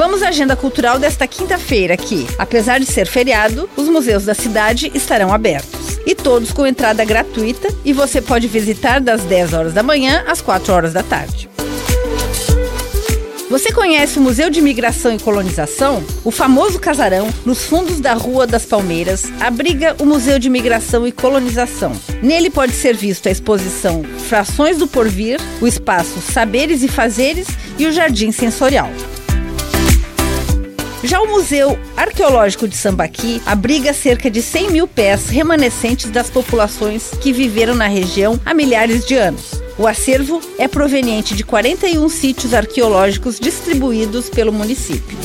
Vamos à agenda cultural desta quinta-feira que, apesar de ser feriado, os museus da cidade estarão abertos. E todos com entrada gratuita e você pode visitar das 10 horas da manhã às 4 horas da tarde. Você conhece o Museu de Imigração e Colonização? O famoso casarão, nos fundos da Rua das Palmeiras, abriga o Museu de Imigração e Colonização. Nele pode ser visto a exposição Frações do Porvir, o espaço Saberes e Fazeres e o Jardim Sensorial. Já o Museu Arqueológico de Sambaqui abriga cerca de 100 mil pés remanescentes das populações que viveram na região há milhares de anos. O acervo é proveniente de 41 sítios arqueológicos distribuídos pelo município.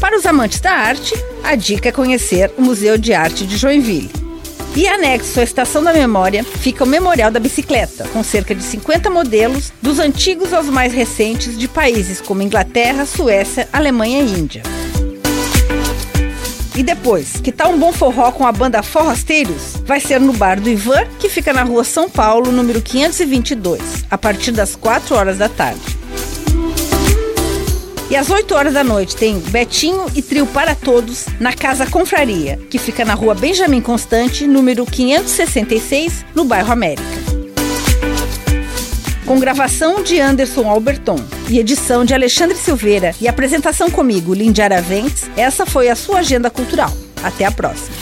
Para os amantes da arte, a dica é conhecer o Museu de Arte de Joinville. E anexo à Estação da Memória fica o Memorial da Bicicleta, com cerca de 50 modelos, dos antigos aos mais recentes, de países como Inglaterra, Suécia, Alemanha e Índia. E depois, que tal um bom forró com a banda Forrasteiros? Vai ser no bar do Ivan, que fica na rua São Paulo, número 522, a partir das 4 horas da tarde. E às 8 horas da noite tem Betinho e Trio para Todos na Casa Confraria, que fica na rua Benjamin Constante, número 566, no bairro América com gravação de Anderson Alberton e edição de Alexandre Silveira e apresentação comigo, Lindy Araventes, essa foi a sua agenda cultural. Até a próxima.